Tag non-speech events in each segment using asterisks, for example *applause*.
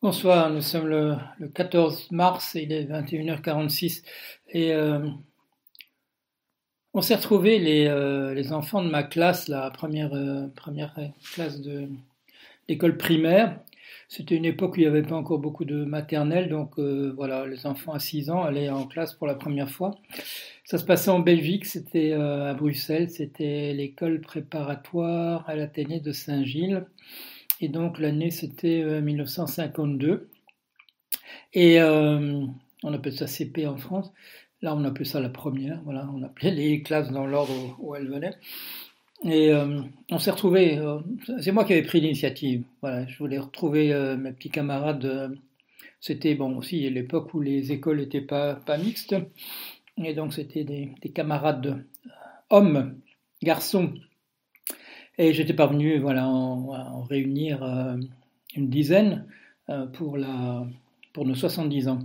Bonsoir, nous sommes le, 14 mars, il est 21h46 et euh, on s'est retrouvés les, euh, les, enfants de ma classe, la première, euh, classe de l'école primaire. C'était une époque où il n'y avait pas encore beaucoup de maternelle, donc voilà, les enfants à 6 ans allaient en classe pour la première fois. Ça se passait en Belgique, c'était à Bruxelles, c'était l'école préparatoire à l'Athénée de Saint-Gilles. Et donc l'année c'était 1952. Euh, et euh, on appelle ça CP en France. Là on appelle ça la première. Voilà, on appelait les classes dans l'ordre où, elles venaient. Et euh, on s'est retrouvés. c'est moi qui avais pris l'initiative. Voilà, je voulais retrouver mes petits camarades. c'était bon aussi l'époque où les écoles n'étaient pas, mixtes. Et donc c'était des camarades hommes, garçons et j'étais parvenu voilà, en, en réunir euh, une dizaine euh, pour, la, pour nos 70 ans.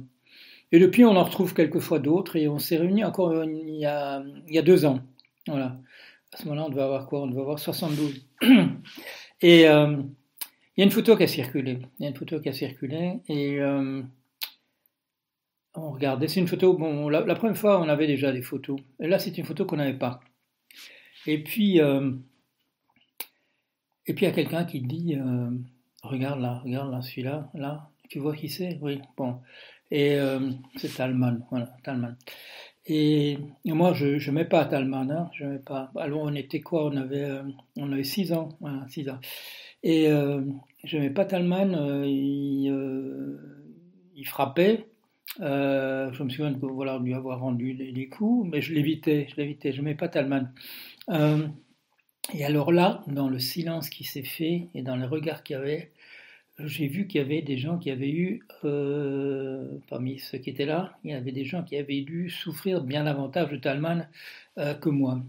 Et depuis, on en retrouve quelquefois d'autres et on s'est réunis encore euh, il y, a, il y a deux ans. Voilà. À ce moment-là, on devait avoir quoi? On devait avoir 72. *clears throat* Et il y a une photo qui a circulé. Il y a une photo qui a circulé et on regardait. C'est une photo. Bon, la, première fois, on avait déjà des photos. Et là, c'est une photo qu'on n'avait pas. Et puis, et puis il y a quelqu'un qui dit euh, Regarde là, regarde là, celui-là, là, tu vois qui c'est? Oui, bon. Et euh, c'est Talman, voilà, Talman. Et, moi, je ne mets pas Talman, hein, je mets pas. Alors on était quoi? On avait euh, on avait six ans, voilà, six ans. Et je mets pas Talman, il, frappait. je me souviens de voilà, lui avoir rendu les, coups, mais je l'évitais, je l'évitais, je mets pas Talman. Et alors là, dans le silence qui s'est fait et dans les regards qu'il y avait, j'ai vu qu'il y avait des gens qui avaient eu, euh, parmi ceux qui étaient là, il y avait des gens qui avaient dû souffrir bien davantage de Talman euh, que moi.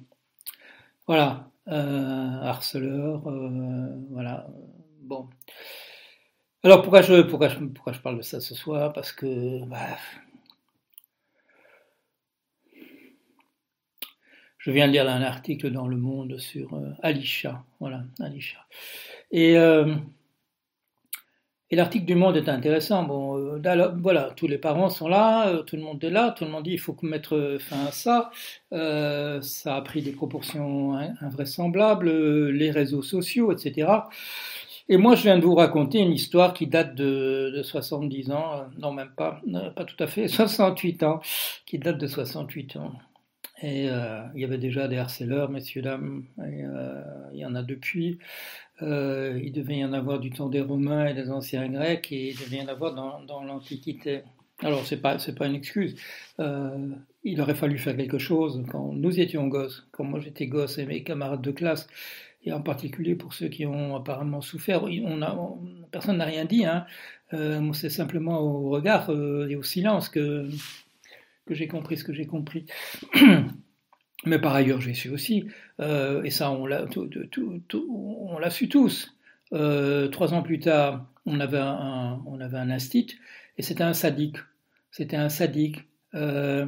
Voilà, euh, harceleur, voilà, bon. Alors pourquoi je, pourquoi, je, pourquoi je parle de ça ce soir? Parce que bah, Je viens de lire un article dans Le Monde sur euh, Alisha. Voilà, euh, et l'article du Monde est intéressant. Bon, euh, voilà, tous les parents sont là, tout le monde est là, tout le monde dit il faut mettre fin à ça. ça a pris des proportions invraisemblables, les réseaux sociaux, etc. Et moi, je viens de vous raconter une histoire qui date de, de 70 ans, non même pas, pas tout à fait, *laughs* 68 ans, qui date de 68 ans. Et euh, il y avait déjà des harceleurs, messieurs, dames, euh, il y en a depuis. Euh, il devait y en avoir du temps des Romains et des anciens Grecs, et il devait y en avoir dans, l'Antiquité. Alors, ce n'est pas, pas une excuse. Il aurait fallu faire quelque chose quand nous étions gosses, quand moi j'étais gosse et mes camarades de classe, et en particulier pour ceux qui ont apparemment souffert. On a, personne n'a rien dit, hein. C'est simplement au regard et au silence que que j'ai compris ce que j'ai compris. *clears throat* Mais par ailleurs, j'ai su aussi, euh, et ça, on l'a, on l'a su tous. Euh, trois ans plus tard, on avait un, on avait un instit, et c'était un sadique. C'était un sadique. Euh,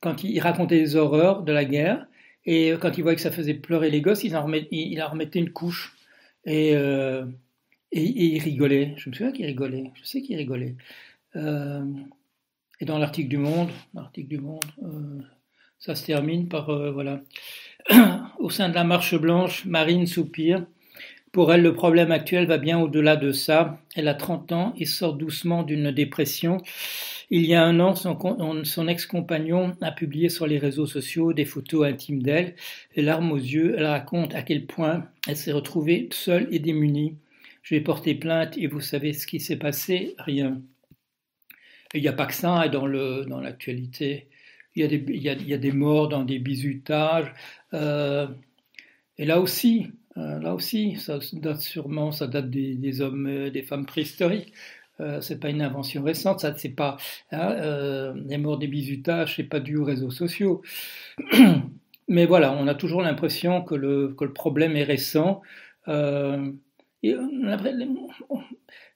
quand il, racontait les horreurs de la guerre, et quand il voyait que ça faisait pleurer les gosses, il en remettait, il en remettait une couche. Et, et, il rigolait. Je me souviens qu'il rigolait. Je sais qu'il rigolait. Et dans l'article du Monde, l'article du Monde, euh, ça se termine par euh, voilà. *clears throat* Au sein de la marche blanche, Marine soupire. Pour elle, le problème actuel va bien au-delà de ça. Elle a 30 ans et sort doucement d'une dépression. Il y a un an, son, ex-compagnon a publié sur les réseaux sociaux des photos intimes d'elle. Les larmes aux yeux, elle raconte à quel point elle s'est retrouvée seule et démunie. Je vais porter plainte et vous savez ce qui s'est passé Rien il n'y a pas que ça dans, le, dans l'actualité. Il y, a des, il, y a, il y a des morts dans des bizutages. Euh, et là aussi, euh, là aussi, ça date sûrement, ça date des, des hommes, euh, des femmes préhistoriques. Euh, c'est pas une invention récente, ça c'est pas hein, les morts des bizutages, c'est pas dû aux réseaux sociaux. *clears throat* Mais voilà, on a toujours l'impression que le, que le problème est récent. Et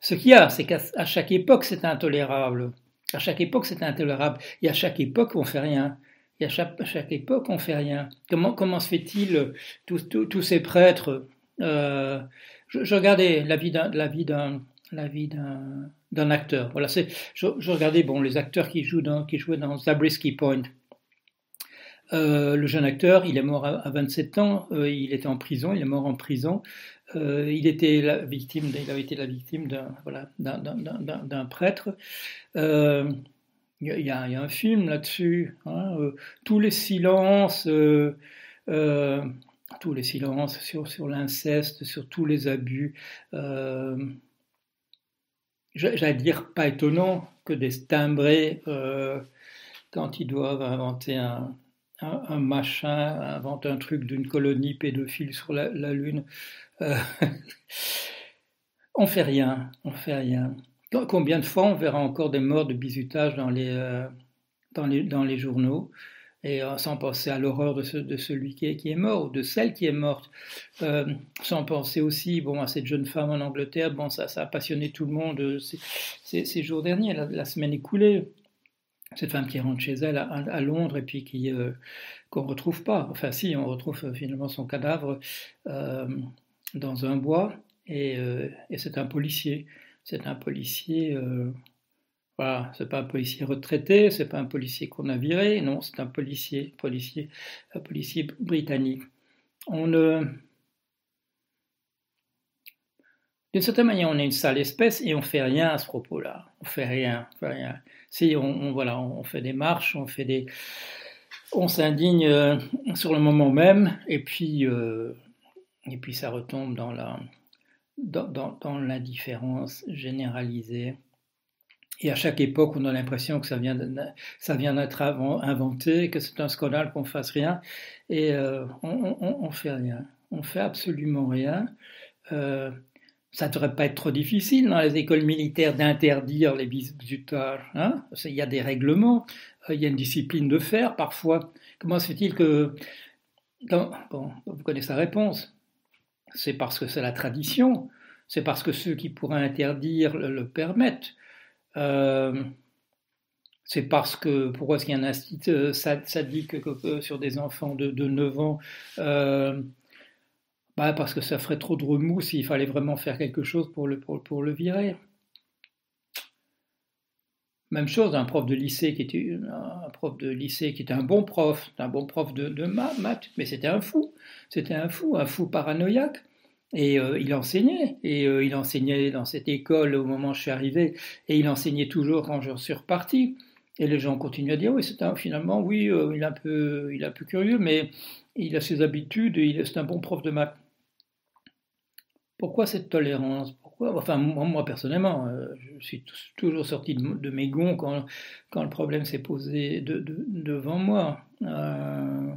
ce qu'il y a, c'est qu'à chaque époque, c'est intolérable. À chaque époque, c'est intolérable. Et à chaque époque, on fait rien. Et à chaque, chaque époque, on fait rien. Comment, comment se fait-il, tous, tous, ces prêtres euh, je, je, regardais la vie d'un, la vie d'un, la vie d'un acteur. Voilà, c'est, je, regardais bon, les acteurs qui, jouent dans, qui jouaient dans Zabriskie Point. Euh, le jeune acteur, il est mort à, 27 ans, euh, il était en prison, il est mort en prison. Euh, il était été la victime d'un voilà, d'un prêtre. Il y, a un film là-dessus. Hein, tous les silences tous les silences sur, sur l'inceste, sur tous les abus. J'allais dire pas étonnant que des timbrés, quand ils doivent inventer un, un, machin, inventer un truc d'une colonie pédophile sur la, Lune, euh, *laughs* on fait rien, on fait rien. Combien de fois on verra encore des morts de bizutage dans les, euh, dans les, dans les journaux et euh, sans penser à l'horreur de, de, celui qui est, mort ou de celle qui est morte, sans penser aussi bon, à cette jeune femme en Angleterre, bon, ça, ça a passionné tout le monde ces, jours derniers, la, semaine écoulée, cette femme qui rentre chez elle à, Londres et puis qui euh, qu'on retrouve pas, enfin si, on retrouve euh, finalement son cadavre dans un bois et, et c'est un policier, c'est un policier voilà, c'est pas un policier retraité, c'est pas un policier qu'on a viré, non, c'est un policier, policier, un policier britannique. On d'une certaine manière, on est une sale espèce et on fait rien à ce propos-là. On fait rien, on fait rien. Si on, voilà, on fait des marches, on fait des, on s'indigne euh, sur le moment même, et puis, euh, et puis ça retombe dans la, dans, l'indifférence généralisée. Et à chaque époque, on a l'impression que ça vient, ça vient d'être inventé, que c'est un scandale qu'on fasse rien. Et euh, on, on, fait rien. On fait absolument rien. Ça ne devrait pas être trop difficile dans les écoles militaires d'interdire les bisutages. Hein il y a des règlements, euh, il y a une discipline de faire parfois. Comment se fait-il que... vous connaissez la réponse. C'est parce que c'est la tradition. C'est parce que ceux qui pourraient interdire le permettent. Euh, c'est parce que, pourquoi est-ce qu'il y a un institut euh, sadique sur des enfants de, 9 ans bah Parce que ça ferait trop de remous s'il fallait vraiment faire quelque chose pour le, pour, le virer. Même chose, un prof de lycée qui était un prof de lycée qui était un bon prof, un bon prof de, de maths, mais c'était un fou, c'était un fou, un fou paranoïaque. Et euh, il enseignait, et euh, il enseignait dans cette école au moment où je suis arrivé, et il enseignait toujours quand je suis reparti. Et les gens continuent à dire, oui, c'est finalement, oui, euh, il, est un peu, il est un peu curieux, mais il a ses habitudes, et c'est un bon prof de maths. Pourquoi cette tolérance? Pourquoi? Enfin, moi, personnellement, je suis toujours sorti de, mes gonds quand, quand le problème s'est posé de, devant moi. je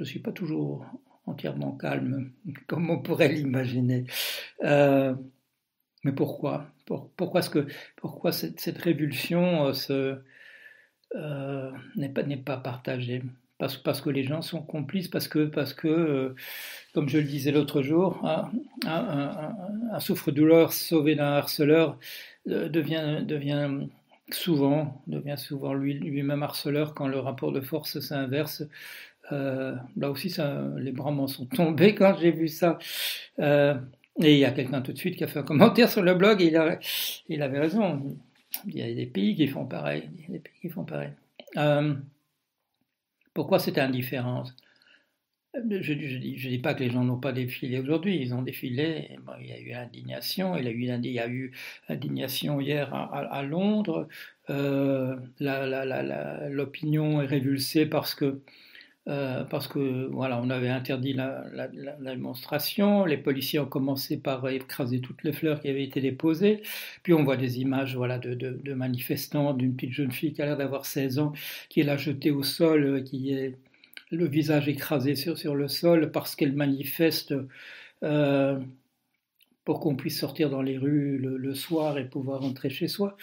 ne suis pas toujours entièrement calme, *laughs* comme on pourrait l'imaginer. Euh, mais pourquoi? Pourquoi, -ce que, pourquoi cette, révulsion euh, euh, n'est pas, pas partagée? Parce, que les gens sont complices, parce que, parce que comme je le disais l'autre jour, un, souffre-douleur sauvé d'un harceleur devient, devient souvent, devient souvent lui-même harceleur quand le rapport de force s'inverse euh, là aussi, les bras m'en sont tombés *laughs* quand j'ai vu ça. Euh, et il y a quelqu'un tout de suite qui a fait un commentaire sur le blog et il, avait raison. Il y a des pays qui font pareil. Euh, pourquoi cette indifférence? Je ne dis, pas que les gens n'ont pas défilé aujourd'hui, ils ont défilé. il y a eu indignation, il y a eu, indignation hier à, à, Londres. Euh, L'opinion est révulsée parce que euh, parce que voilà, on avait interdit la, la, démonstration. Les policiers ont commencé par écraser toutes les fleurs qui avaient été déposées. Puis on voit des images voilà, de, manifestants, d'une petite jeune fille qui a l'air d'avoir 16 ans, qui est là jetée au sol, euh, qui est le visage écrasé sur, le sol parce qu'elle manifeste euh, pour qu'on puisse sortir dans les rues le, soir et pouvoir rentrer chez soi.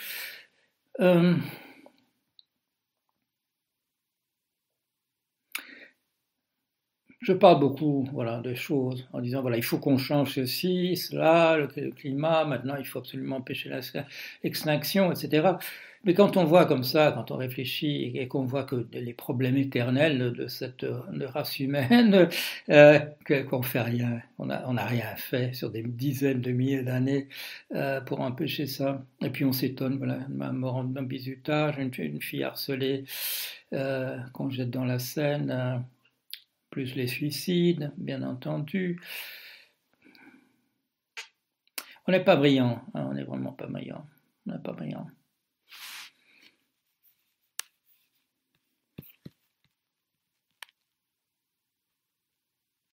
Je parle beaucoup voilà, de choses en disant voilà, il faut qu'on change ceci, cela, le, climat, maintenant il faut absolument empêcher l'extinction, etc. Mais quand on voit comme ça, quand on réfléchit et qu'on voit que les problèmes éternels de cette race humaine, euh, qu'on fait rien, on n'a on a rien fait sur des dizaines de milliers d'années euh, pour empêcher ça. Et puis on s'étonne, voilà, ma mort d'un bizutage, une, une, fille harcelée euh, qu'on jette dans la Seine. Plus les suicides, bien entendu. On n'est pas brillant, hein, on n'est vraiment pas brillant. On n'est pas brillant.